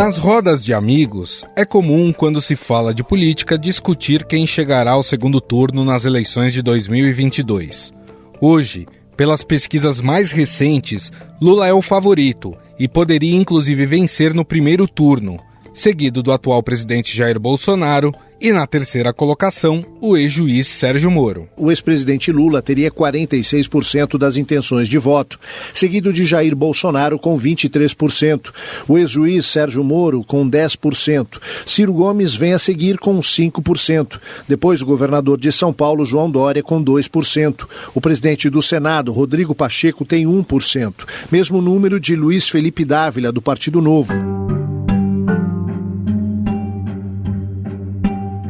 Nas rodas de amigos, é comum, quando se fala de política, discutir quem chegará ao segundo turno nas eleições de 2022. Hoje, pelas pesquisas mais recentes, Lula é o favorito e poderia inclusive vencer no primeiro turno, seguido do atual presidente Jair Bolsonaro e na terceira colocação, o ex-juiz Sérgio Moro. O ex-presidente Lula teria 46% das intenções de voto, seguido de Jair Bolsonaro com 23%, o ex-juiz Sérgio Moro com 10%, Ciro Gomes vem a seguir com 5%, depois o governador de São Paulo, João Dória, com 2%, o presidente do Senado, Rodrigo Pacheco, tem 1%, mesmo número de Luiz Felipe Dávila, do Partido Novo.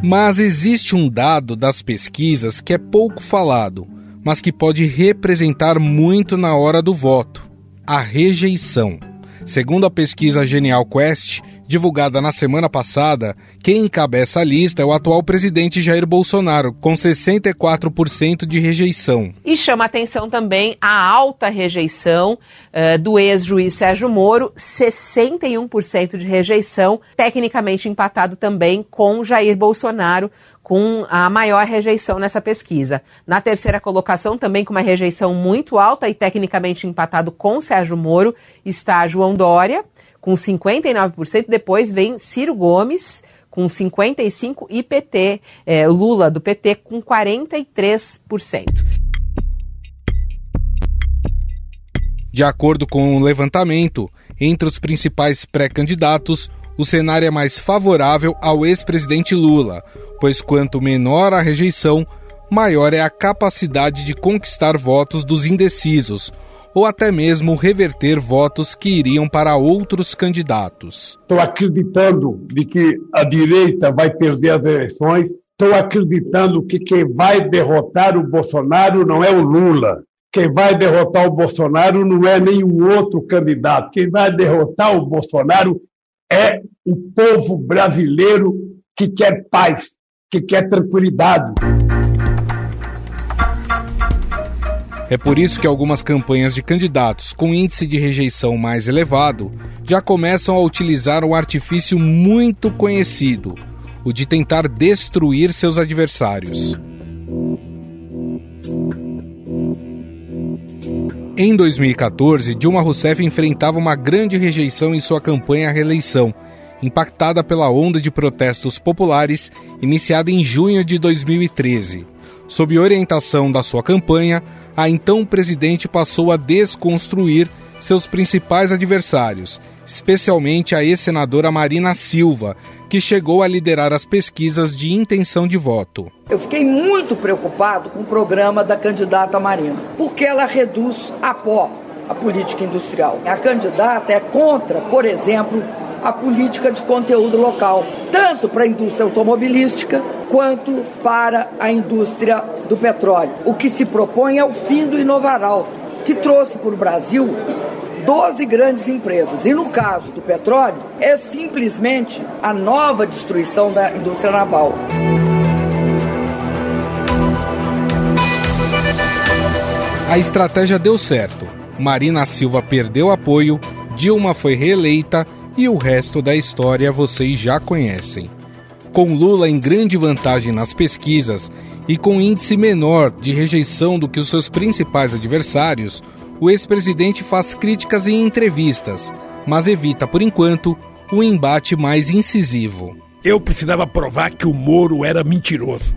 Mas existe um dado das pesquisas que é pouco falado, mas que pode representar muito na hora do voto: a rejeição. Segundo a pesquisa Genial Quest, divulgada na semana passada, quem encabeça a lista é o atual presidente Jair Bolsonaro, com 64% de rejeição. E chama atenção também a alta rejeição uh, do ex-juiz Sérgio Moro, 61% de rejeição, tecnicamente empatado também com Jair Bolsonaro, com a maior rejeição nessa pesquisa. Na terceira colocação, também com uma rejeição muito alta e tecnicamente empatado com Sérgio Moro, está João Dória com 59%. Depois vem Ciro Gomes, com 55%, e PT, é, Lula do PT, com 43%. De acordo com o levantamento, entre os principais pré-candidatos, o cenário é mais favorável ao ex-presidente Lula, pois quanto menor a rejeição, maior é a capacidade de conquistar votos dos indecisos, ou até mesmo reverter votos que iriam para outros candidatos. Estou acreditando de que a direita vai perder as eleições. Estou acreditando que quem vai derrotar o Bolsonaro não é o Lula. Quem vai derrotar o Bolsonaro não é nenhum outro candidato. Quem vai derrotar o Bolsonaro é o povo brasileiro que quer paz, que quer tranquilidade. É por isso que algumas campanhas de candidatos com índice de rejeição mais elevado já começam a utilizar um artifício muito conhecido, o de tentar destruir seus adversários. Em 2014, Dilma Rousseff enfrentava uma grande rejeição em sua campanha à reeleição, impactada pela onda de protestos populares iniciada em junho de 2013. Sob orientação da sua campanha, a então presidente passou a desconstruir seus principais adversários, especialmente a ex-senadora Marina Silva, que chegou a liderar as pesquisas de intenção de voto. Eu fiquei muito preocupado com o programa da candidata Marina, porque ela reduz a pó a política industrial. A candidata é contra, por exemplo, a política de conteúdo local, tanto para a indústria automobilística quanto para a indústria do petróleo. O que se propõe é o fim do Inovaral, que trouxe para o Brasil 12 grandes empresas. E no caso do petróleo, é simplesmente a nova destruição da indústria naval. A estratégia deu certo. Marina Silva perdeu apoio, Dilma foi reeleita e o resto da história vocês já conhecem. Com Lula em grande vantagem nas pesquisas e com índice menor de rejeição do que os seus principais adversários, o ex-presidente faz críticas em entrevistas, mas evita, por enquanto, o embate mais incisivo. Eu precisava provar que o Moro era mentiroso.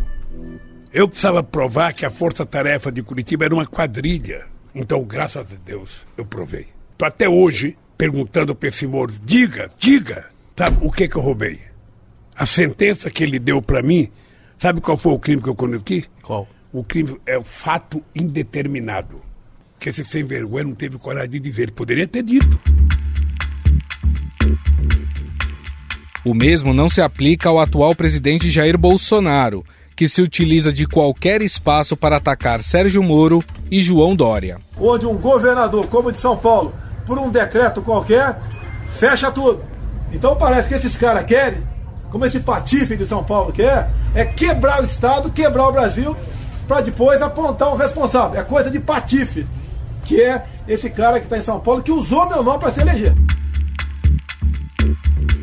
Eu precisava provar que a força-tarefa de Curitiba era uma quadrilha. Então, graças a Deus, eu provei. Tô até hoje perguntando para esse Moro: diga, diga, sabe o que, que eu roubei? A sentença que ele deu para mim, sabe qual foi o crime que eu cometi? Qual? O crime é o fato indeterminado. Que esse sem vergonha não teve coragem de dizer. Ele poderia ter dito. O mesmo não se aplica ao atual presidente Jair Bolsonaro, que se utiliza de qualquer espaço para atacar Sérgio Moro e João Dória. Onde um governador como o de São Paulo por um decreto qualquer, fecha tudo. Então parece que esses caras querem, como esse patife de São Paulo quer, é quebrar o Estado, quebrar o Brasil, para depois apontar o responsável. É coisa de patife, que é esse cara que está em São Paulo, que usou meu nome para se eleger.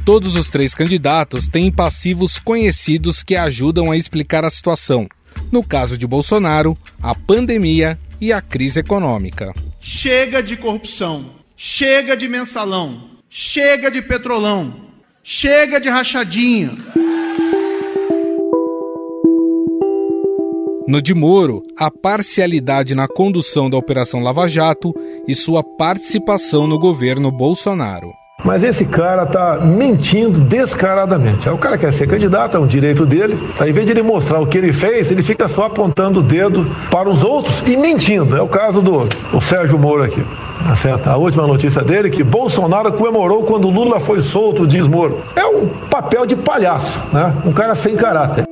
Todos os três candidatos têm passivos conhecidos que ajudam a explicar a situação. No caso de Bolsonaro, a pandemia e a crise econômica. Chega de corrupção, chega de mensalão, chega de petrolão, chega de rachadinha. No de Moro, a parcialidade na condução da Operação Lava Jato e sua participação no governo Bolsonaro. Mas esse cara tá mentindo descaradamente. O cara quer ser candidato, é um direito dele. Tá? Em vez de ele mostrar o que ele fez, ele fica só apontando o dedo para os outros e mentindo. É o caso do o Sérgio Moro aqui. Tá certo? A última notícia dele é que Bolsonaro comemorou quando Lula foi solto, diz Moro. É um papel de palhaço, né? Um cara sem caráter.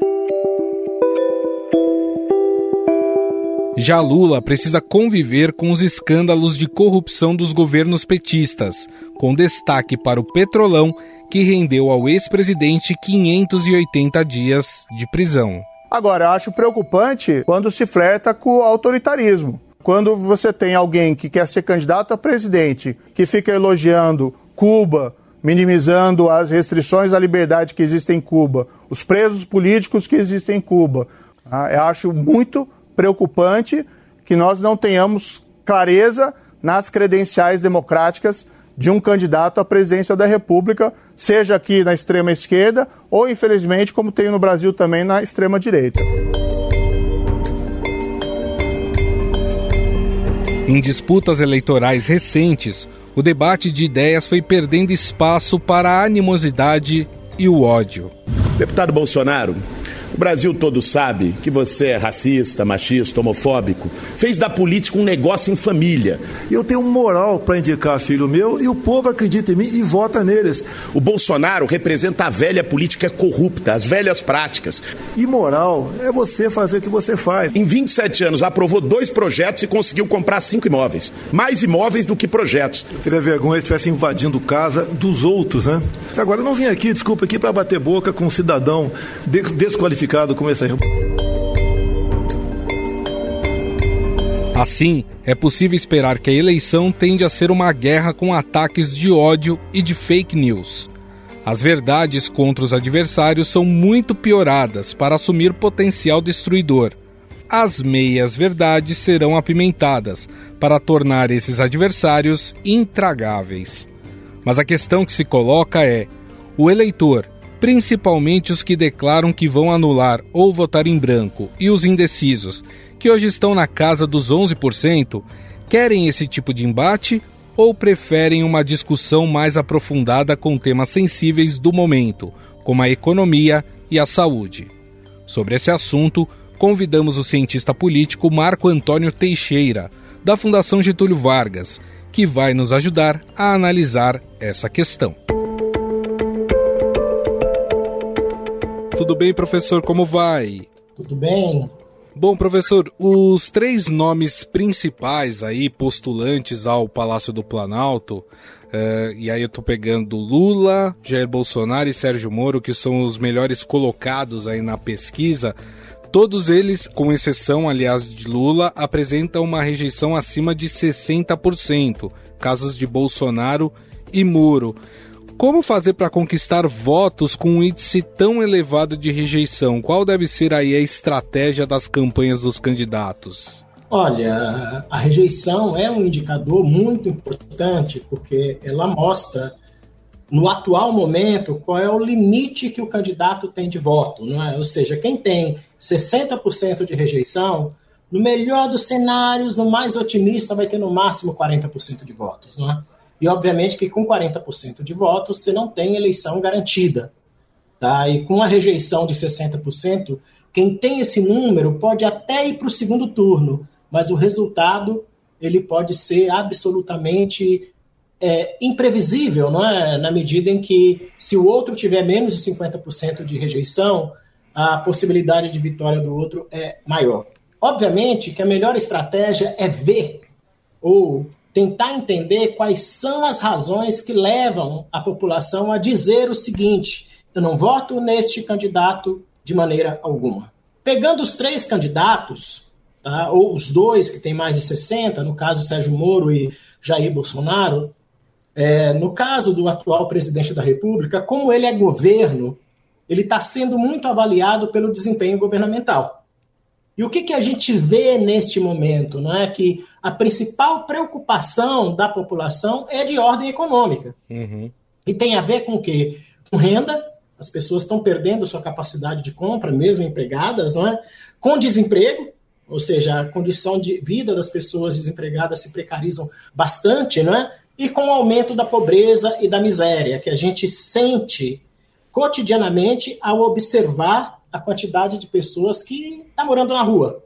Já Lula precisa conviver com os escândalos de corrupção dos governos petistas, com destaque para o Petrolão, que rendeu ao ex-presidente 580 dias de prisão. Agora, eu acho preocupante quando se flerta com o autoritarismo. Quando você tem alguém que quer ser candidato a presidente, que fica elogiando Cuba, minimizando as restrições à liberdade que existem em Cuba, os presos políticos que existem em Cuba. Ah, eu acho muito preocupante que nós não tenhamos clareza nas credenciais democráticas de um candidato à presidência da República, seja aqui na extrema esquerda ou, infelizmente, como tem no Brasil também, na extrema direita. Em disputas eleitorais recentes, o debate de ideias foi perdendo espaço para a animosidade e o ódio. Deputado Bolsonaro, o Brasil todo sabe que você é racista, machista, homofóbico. Fez da política um negócio em família. Eu tenho moral para indicar filho meu e o povo acredita em mim e vota neles. O Bolsonaro representa a velha política corrupta, as velhas práticas. E moral é você fazer o que você faz. Em 27 anos, aprovou dois projetos e conseguiu comprar cinco imóveis. Mais imóveis do que projetos. Eu teria vergonha se estivesse invadindo casa dos outros, né? Agora, eu não vim aqui, desculpa, aqui para bater boca com um cidadão desqualificado qualificado como esse aí. Assim, é possível esperar que a eleição tende a ser uma guerra com ataques de ódio e de fake news. As verdades contra os adversários são muito pioradas para assumir potencial destruidor. As meias verdades serão apimentadas para tornar esses adversários intragáveis. Mas a questão que se coloca é: o eleitor, principalmente os que declaram que vão anular ou votar em branco, e os indecisos, que hoje estão na casa dos 11%, querem esse tipo de embate ou preferem uma discussão mais aprofundada com temas sensíveis do momento, como a economia e a saúde? Sobre esse assunto, convidamos o cientista político Marco Antônio Teixeira, da Fundação Getúlio Vargas, que vai nos ajudar a analisar essa questão. Tudo bem, professor? Como vai? Tudo bem. Bom, professor, os três nomes principais aí, postulantes ao Palácio do Planalto, uh, e aí eu tô pegando Lula, Jair Bolsonaro e Sérgio Moro, que são os melhores colocados aí na pesquisa, todos eles, com exceção, aliás, de Lula, apresentam uma rejeição acima de 60%, casos de Bolsonaro e Moro. Como fazer para conquistar votos com um índice tão elevado de rejeição? Qual deve ser aí a estratégia das campanhas dos candidatos? Olha, a rejeição é um indicador muito importante porque ela mostra no atual momento qual é o limite que o candidato tem de voto, não é? Ou seja, quem tem 60% de rejeição, no melhor dos cenários, no mais otimista, vai ter no máximo 40% de votos, não é? E, obviamente, que com 40% de votos você não tem eleição garantida. Tá? E com a rejeição de 60%, quem tem esse número pode até ir para o segundo turno, mas o resultado ele pode ser absolutamente é, imprevisível, não é? na medida em que, se o outro tiver menos de 50% de rejeição, a possibilidade de vitória do outro é maior. Obviamente que a melhor estratégia é ver ou tentar entender quais são as razões que levam a população a dizer o seguinte: eu não voto neste candidato de maneira alguma. Pegando os três candidatos, tá, ou os dois que têm mais de 60, no caso Sérgio Moro e Jair Bolsonaro, É, no caso do atual presidente da República, como ele é governo, ele está sendo muito avaliado pelo desempenho governamental. E o que, que a gente vê neste momento? Não é que a principal preocupação da população é de ordem econômica. Uhum. E tem a ver com o quê? Com renda, as pessoas estão perdendo sua capacidade de compra, mesmo empregadas, não é? com desemprego, ou seja, a condição de vida das pessoas desempregadas se precarizam bastante, não é? e com o aumento da pobreza e da miséria, que a gente sente cotidianamente ao observar a quantidade de pessoas que está morando na rua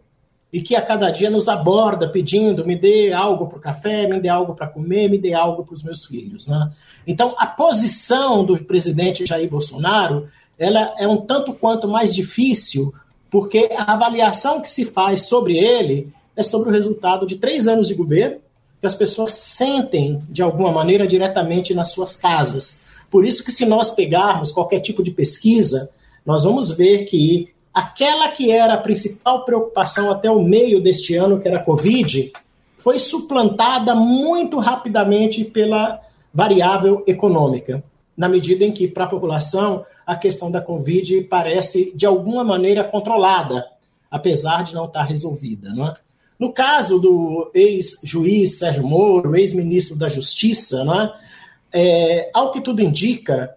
e que a cada dia nos aborda pedindo me dê algo para o café, me dê algo para comer, me dê algo para os meus filhos. Né? Então, a posição do presidente Jair Bolsonaro ela é um tanto quanto mais difícil, porque a avaliação que se faz sobre ele é sobre o resultado de três anos de governo, que as pessoas sentem de alguma maneira diretamente nas suas casas. Por isso que se nós pegarmos qualquer tipo de pesquisa, nós vamos ver que aquela que era a principal preocupação até o meio deste ano, que era a Covid, foi suplantada muito rapidamente pela variável econômica, na medida em que, para a população, a questão da Covid parece, de alguma maneira, controlada, apesar de não estar resolvida. Não é? No caso do ex-juiz Sérgio Moro, ex-ministro da Justiça, né, é, ao que tudo indica,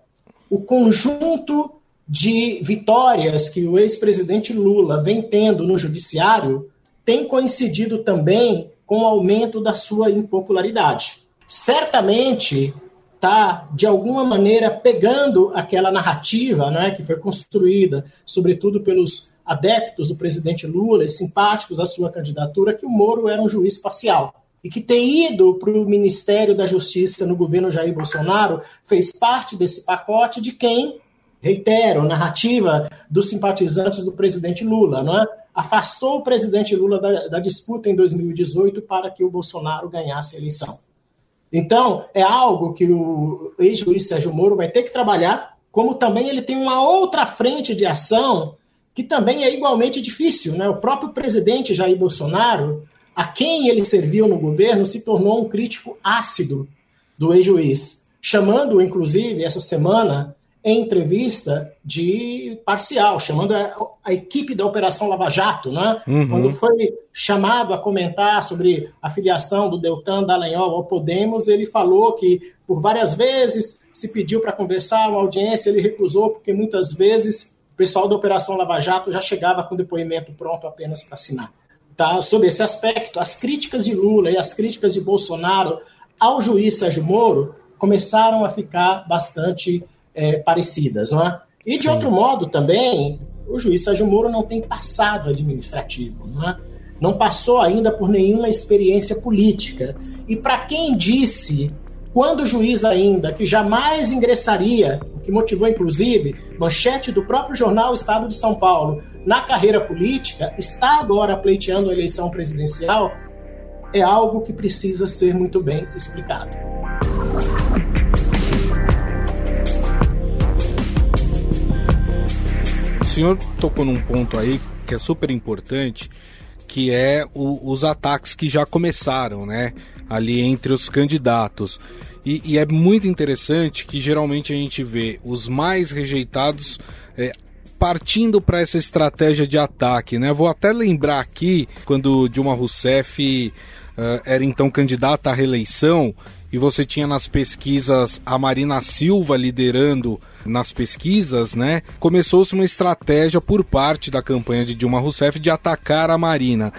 o conjunto de vitórias que o ex-presidente Lula vem tendo no judiciário tem coincidido também com o aumento da sua impopularidade. Certamente está, de alguma maneira, pegando aquela narrativa né, que foi construída, sobretudo pelos adeptos do presidente Lula e simpáticos à sua candidatura que o Moro era um juiz parcial. E que ter ido para o Ministério da Justiça no governo Jair Bolsonaro fez parte desse pacote de quem, reitero, narrativa dos simpatizantes do presidente Lula, não é? afastou o presidente Lula da, da disputa em 2018 para que o Bolsonaro ganhasse a eleição. Então, é algo que o ex-juiz Sérgio Moro vai ter que trabalhar, como também ele tem uma outra frente de ação que também é igualmente difícil. Né? O próprio presidente Jair Bolsonaro, a quem ele serviu no governo, se tornou um crítico ácido do ex-juiz, chamando, inclusive, essa semana, em entrevista de parcial, chamando a, a, equipe da Operação Lava Jato, né? Uhum. quando foi chamado a comentar sobre a filiação do Deltan Dallagnol ao Podemos, ele falou que por várias vezes se pediu para conversar, uma audiência ele recusou, porque muitas vezes o pessoal da Operação Lava Jato já chegava com o depoimento pronto apenas para assinar. Tá? Sobre esse aspecto, as críticas de Lula e as críticas de Bolsonaro ao juiz Sérgio Moro começaram a ficar bastante é, parecidas. Não é? E, de Sim. outro modo, também, o juiz Sérgio Moro não tem passado administrativo. Não, é? não passou ainda por nenhuma experiência política. E para quem disse quando o juiz ainda, que jamais ingressaria, o que motivou inclusive manchete do próprio jornal Estado de São Paulo, na carreira política, está agora pleiteando a eleição presidencial, é algo que precisa ser muito bem explicado. Senhor tocou num ponto aí que é super importante, que é o, os ataques que já começaram, né? ali entre os candidatos. E, e, é muito interessante que geralmente a gente vê os mais rejeitados é, partindo para essa estratégia de ataque, né? Vou até lembrar aqui quando Dilma Rousseff uh, era então candidata à reeleição e você tinha nas pesquisas a Marina Silva liderando nas pesquisas, né? Começou-se uma estratégia por parte da campanha de Dilma Rousseff de atacar a Marina.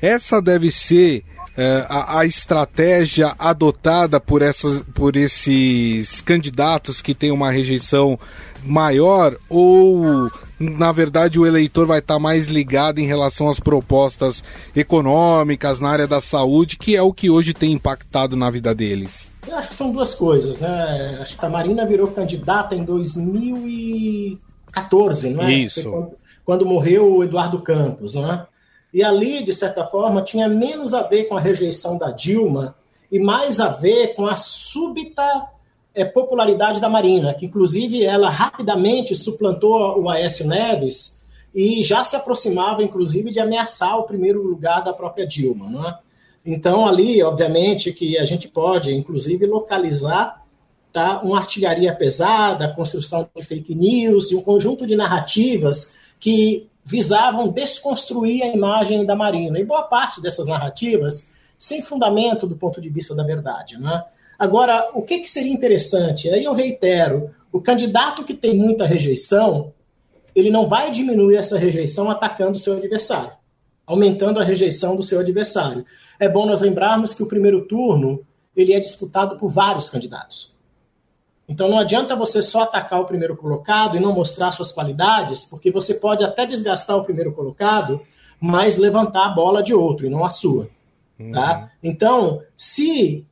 Essa deve ser é, a, a, estratégia adotada por, essas, por esses candidatos que têm uma rejeição maior ou na verdade o eleitor vai estar mais ligado em relação às propostas econômicas na área da saúde, que é o que hoje tem impactado na vida deles? Eu acho que são duas coisas, né? Acho que a Marina virou candidata em 2014, não é? Isso. Quando, quando morreu o Eduardo Campos, não é? E ali, de certa forma, tinha menos a ver com a rejeição da Dilma e mais a ver com a súbita é, popularidade da Marina, que inclusive ela rapidamente suplantou o Aécio Neves e já se aproximava, inclusive, de ameaçar o primeiro lugar da própria Dilma. Não é? Então, ali, obviamente, que a gente pode, inclusive, localizar tá? uma artilharia pesada, a construção de fake news e um conjunto de narrativas que visavam desconstruir a imagem da Marina. E boa parte dessas narrativas sem fundamento do ponto de vista da verdade. Né? Agora, o que, que seria interessante? Aí eu reitero: o candidato que tem muita rejeição, ele não vai diminuir essa rejeição atacando o seu adversário, aumentando a rejeição do seu adversário. É bom nós lembrarmos que o primeiro turno ele é disputado por vários candidatos. Então não adianta você só atacar o primeiro colocado e não mostrar suas qualidades, porque você pode até desgastar o primeiro colocado, mas levantar a bola de outro e não a sua. Uhum. Tá? Então, se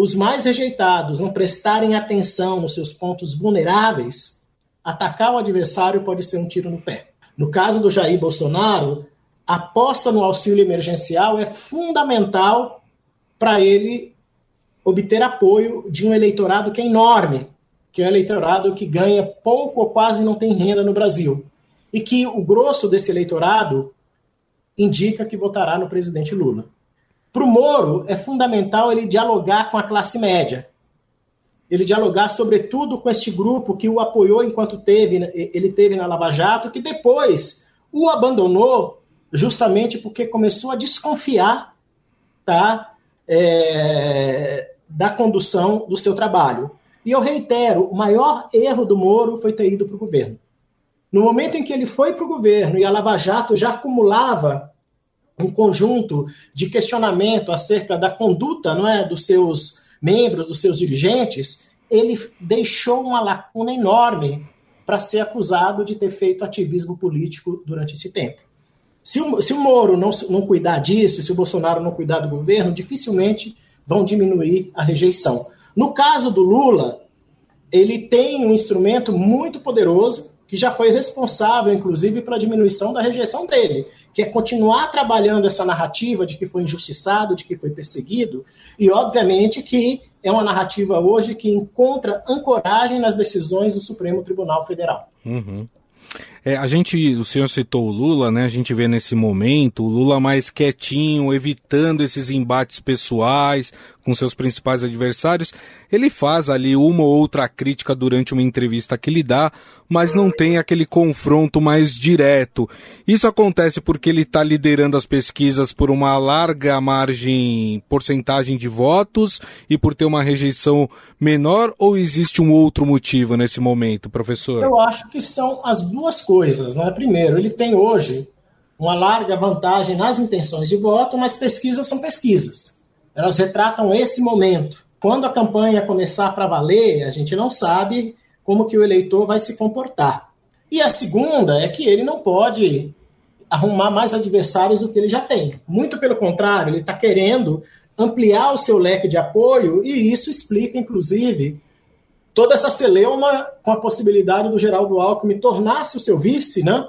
os mais rejeitados não prestarem atenção nos seus pontos vulneráveis, atacar o adversário pode ser um tiro no pé. No caso do Jair Bolsonaro, a aposta no auxílio emergencial é fundamental para ele obter apoio de um eleitorado que é enorme, que é o eleitorado que ganha pouco ou quase não tem renda no Brasil. E que o grosso desse eleitorado indica que votará no presidente Lula. Para o Moro, é fundamental ele dialogar com a classe média. Ele dialogar, sobretudo, com este grupo que o apoiou enquanto teve, ele teve na Lava Jato, que depois o abandonou justamente porque começou a desconfiar tá, é, da condução do seu trabalho. E eu reitero, o maior erro do Moro foi ter ido para o governo. No momento em que ele foi para o governo e a Lava Jato já acumulava um conjunto de questionamento acerca da conduta não é, dos seus membros, dos seus dirigentes, ele deixou uma lacuna enorme para ser acusado de ter feito ativismo político durante esse tempo. Se o, se o Moro não, não cuidar disso, se o Bolsonaro não cuidar do governo, dificilmente vão diminuir a rejeição. No caso do Lula, ele tem um instrumento muito poderoso que já foi responsável, inclusive, pela diminuição da rejeição dele, que é continuar trabalhando essa narrativa de que foi injustiçado, de que foi perseguido, e obviamente que é uma narrativa hoje que encontra ancoragem nas decisões do Supremo Tribunal Federal. Uhum. É, a gente, o senhor citou o Lula, né? A gente vê nesse momento o Lula mais quietinho, evitando esses embates pessoais com seus principais adversários. Ele faz ali uma ou outra crítica durante uma entrevista que ele dá, mas não tem aquele confronto mais direto. Isso acontece porque ele está liderando as pesquisas por uma larga margem, porcentagem de votos e por ter uma rejeição menor, ou existe um outro motivo nesse momento, professor? Eu acho que são as duas coisas. Né? Primeiro, ele tem hoje uma larga vantagem nas intenções de voto, mas pesquisas são pesquisas. Elas retratam esse momento. Quando a campanha começar para valer, a gente não sabe como que o eleitor vai se comportar. E a segunda é que ele não pode arrumar mais adversários do que ele já tem. Muito pelo contrário, ele está querendo ampliar o seu leque de apoio e isso explica, inclusive, toda essa celeuma com a possibilidade do Geraldo Alckmin tornar-se o seu vice, né?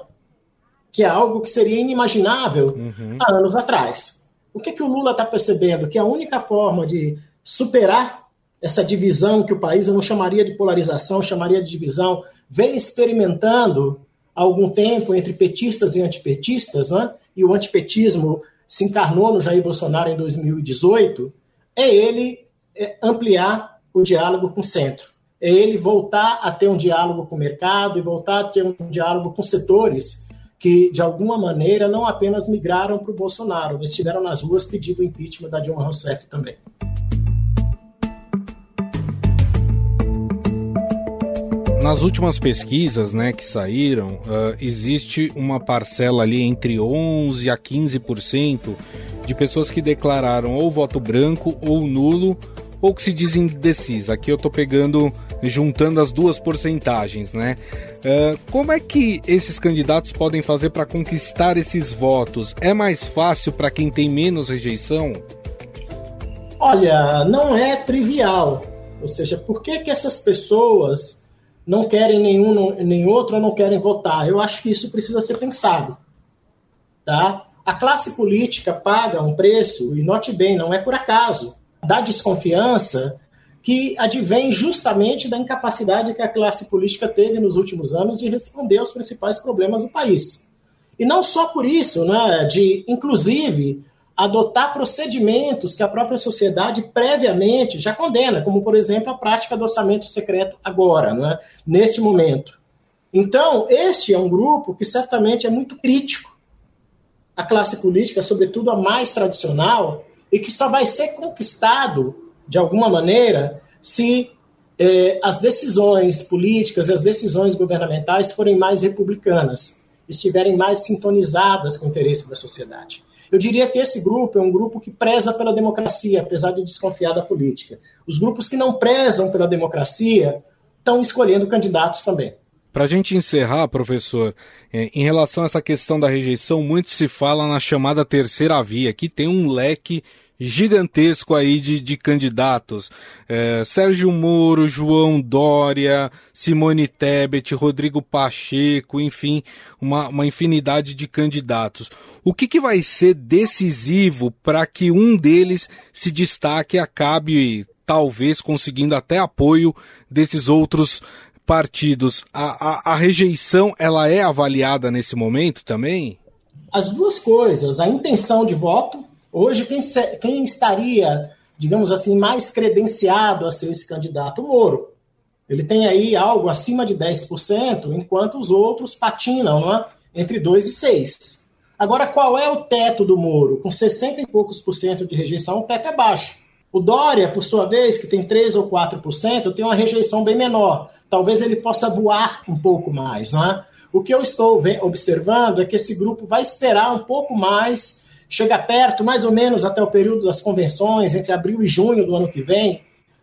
que é algo que seria inimaginável uhum. há anos atrás. O que, que o Lula está percebendo? Que a única forma de superar essa divisão que o país, eu não chamaria de polarização, chamaria de divisão, vem experimentando há algum tempo entre petistas e antipetistas, né? e o antipetismo se encarnou no Jair Bolsonaro em 2018, é ele é, ampliar o diálogo com o centro é ele voltar a ter um diálogo com o mercado e voltar a ter um diálogo com setores que, de alguma maneira, não apenas migraram para o Bolsonaro, mas estiveram nas ruas pedindo o impeachment da Dilma Rousseff também. Nas últimas pesquisas né, que saíram, uh, existe uma parcela ali entre 11% a 15% de pessoas que declararam ou voto branco ou nulo ou que se diz indecisa. Aqui eu estou pegando, juntando as duas porcentagens, né? Uh, como é que esses candidatos podem fazer para conquistar esses votos? É mais fácil para quem tem menos rejeição? Olha, não é trivial. Ou seja, por que, que essas pessoas não querem nenhum nem outro ou não querem votar? Eu acho que isso precisa ser pensado. Tá? A classe política paga um preço, e note bem, não é por acaso da desconfiança que advém justamente da incapacidade que a classe política teve nos últimos anos de responder aos principais problemas do país. E não só por isso, né, de inclusive adotar procedimentos que a própria sociedade previamente já condena, como, por exemplo, a prática do orçamento secreto agora, é? neste momento. Então, este é um grupo que certamente é muito crítico à classe política, sobretudo a mais tradicional, e que só vai ser conquistado, de alguma maneira, se eh, as decisões políticas e as decisões governamentais forem mais republicanas, estiverem mais sintonizadas com o interesse da sociedade. Eu diria que esse grupo é um grupo que preza pela democracia, apesar de desconfiar da política. Os grupos que não prezam pela democracia estão escolhendo candidatos também. Para a gente encerrar, professor, é, em relação a essa questão da rejeição, muito se fala na chamada terceira via, que tem um leque gigantesco aí de, de candidatos. É, Sérgio Moro, João Dória, Simone Tebet, Rodrigo Pacheco, enfim, uma, uma infinidade de candidatos. O que, que vai ser decisivo para que um deles se destaque e acabe talvez conseguindo até apoio desses outros partidos? A, a, a rejeição ela é avaliada nesse momento também? As duas coisas, a intenção de voto Hoje, quem, quem estaria, digamos assim, mais credenciado a ser esse candidato? O Moro. Ele tem aí algo acima de 10%, enquanto os outros patinam é? entre 2 e 6. Agora, qual é o teto do Moro? Com 60 e poucos por cento de rejeição, o teto é baixo. O Dória, por sua vez, que tem 3 ou 4%, tem uma rejeição bem menor. Talvez ele possa voar um pouco mais. Não é? O que eu estou observando é que esse grupo vai esperar um pouco mais chega perto, mais ou menos até o período das convenções, entre abril e junho do ano que vem,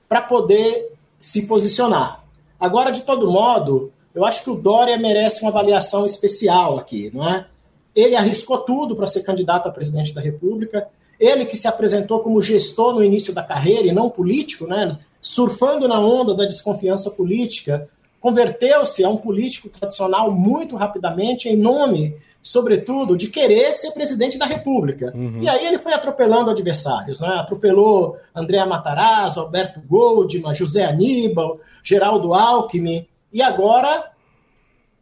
para poder se posicionar. Agora, de todo modo, eu acho que o Dória merece uma avaliação especial aqui, não é? Ele arriscou tudo para ser candidato a presidente da República. Ele que se apresentou como gestor no início da carreira e não político, né? surfando na onda da desconfiança política, converteu-se a um político tradicional muito rapidamente em nome sobretudo, de querer ser presidente da República. Uhum. E aí ele foi atropelando adversários, né? Atropelou André Matarazzo, Alberto Goldman, José Aníbal, Geraldo Alckmin, e agora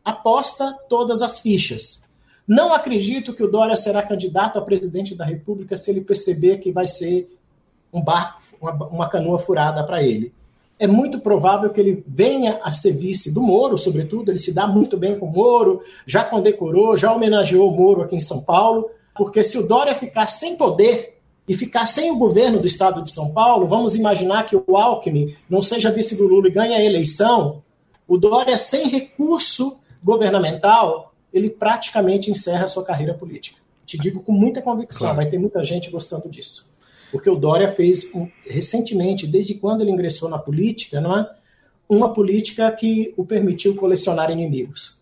aposta todas as fichas. Não acredito que o Dória será candidato a presidente da República se ele perceber que vai ser um barco, uma, uma canoa furada para ele é muito provável que ele venha a ser vice do Moro, sobretudo, ele se dá muito bem com o Moro, já condecorou, já homenageou o Moro aqui em São Paulo, porque se o Dória ficar sem poder e ficar sem o governo do estado de São Paulo, vamos imaginar que o Alckmin não seja vice do Lula e ganhe a eleição, o Dória sem recurso governamental, ele praticamente encerra a sua carreira política. Te digo com muita convicção, claro. vai ter muita gente gostando disso. Porque o Dória fez recentemente, desde quando ele ingressou na política, não é? uma política que o permitiu colecionar inimigos.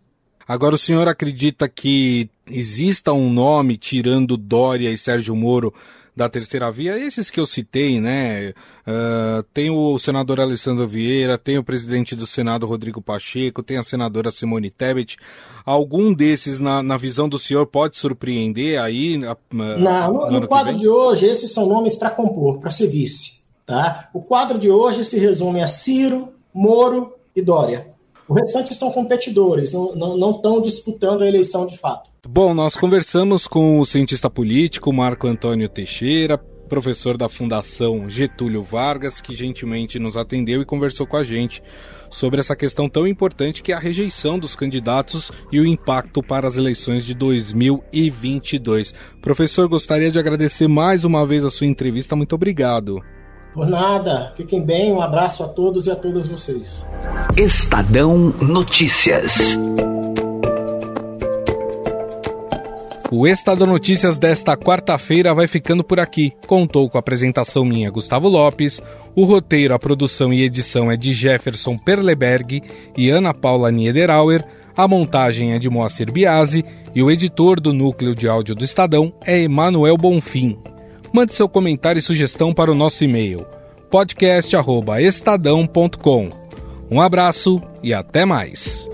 Agora, o senhor acredita que exista um nome tirando Dória e Sérgio Moro da terceira via, esses que eu citei, né? Uh, tem o senador Alessandro Vieira, tem o presidente do Senado Rodrigo Pacheco, tem a senadora Simone Tebet. Algum desses, na, na visão do senhor, pode surpreender aí? Uh, Não, no, no quadro de hoje, esses são nomes para compor, para ser vice. Tá? O quadro de hoje se resume a Ciro, Moro e Dória. O restante são competidores, não estão disputando a eleição de fato. Bom, nós conversamos com o cientista político Marco Antônio Teixeira, professor da Fundação Getúlio Vargas, que gentilmente nos atendeu e conversou com a gente sobre essa questão tão importante que é a rejeição dos candidatos e o impacto para as eleições de 2022. Professor, gostaria de agradecer mais uma vez a sua entrevista. Muito obrigado. Por nada. Fiquem bem. Um abraço a todos e a todas vocês. Estadão Notícias. O Estado Notícias desta quarta-feira vai ficando por aqui. Contou com a apresentação minha, Gustavo Lopes. O roteiro, a produção e edição é de Jefferson Perleberg e Ana Paula Niederauer. A montagem é de Moacir Biasi e o editor do núcleo de áudio do Estadão é Emanuel Bonfim. Mande seu comentário e sugestão para o nosso e-mail podcast@estadão.com. Um abraço e até mais.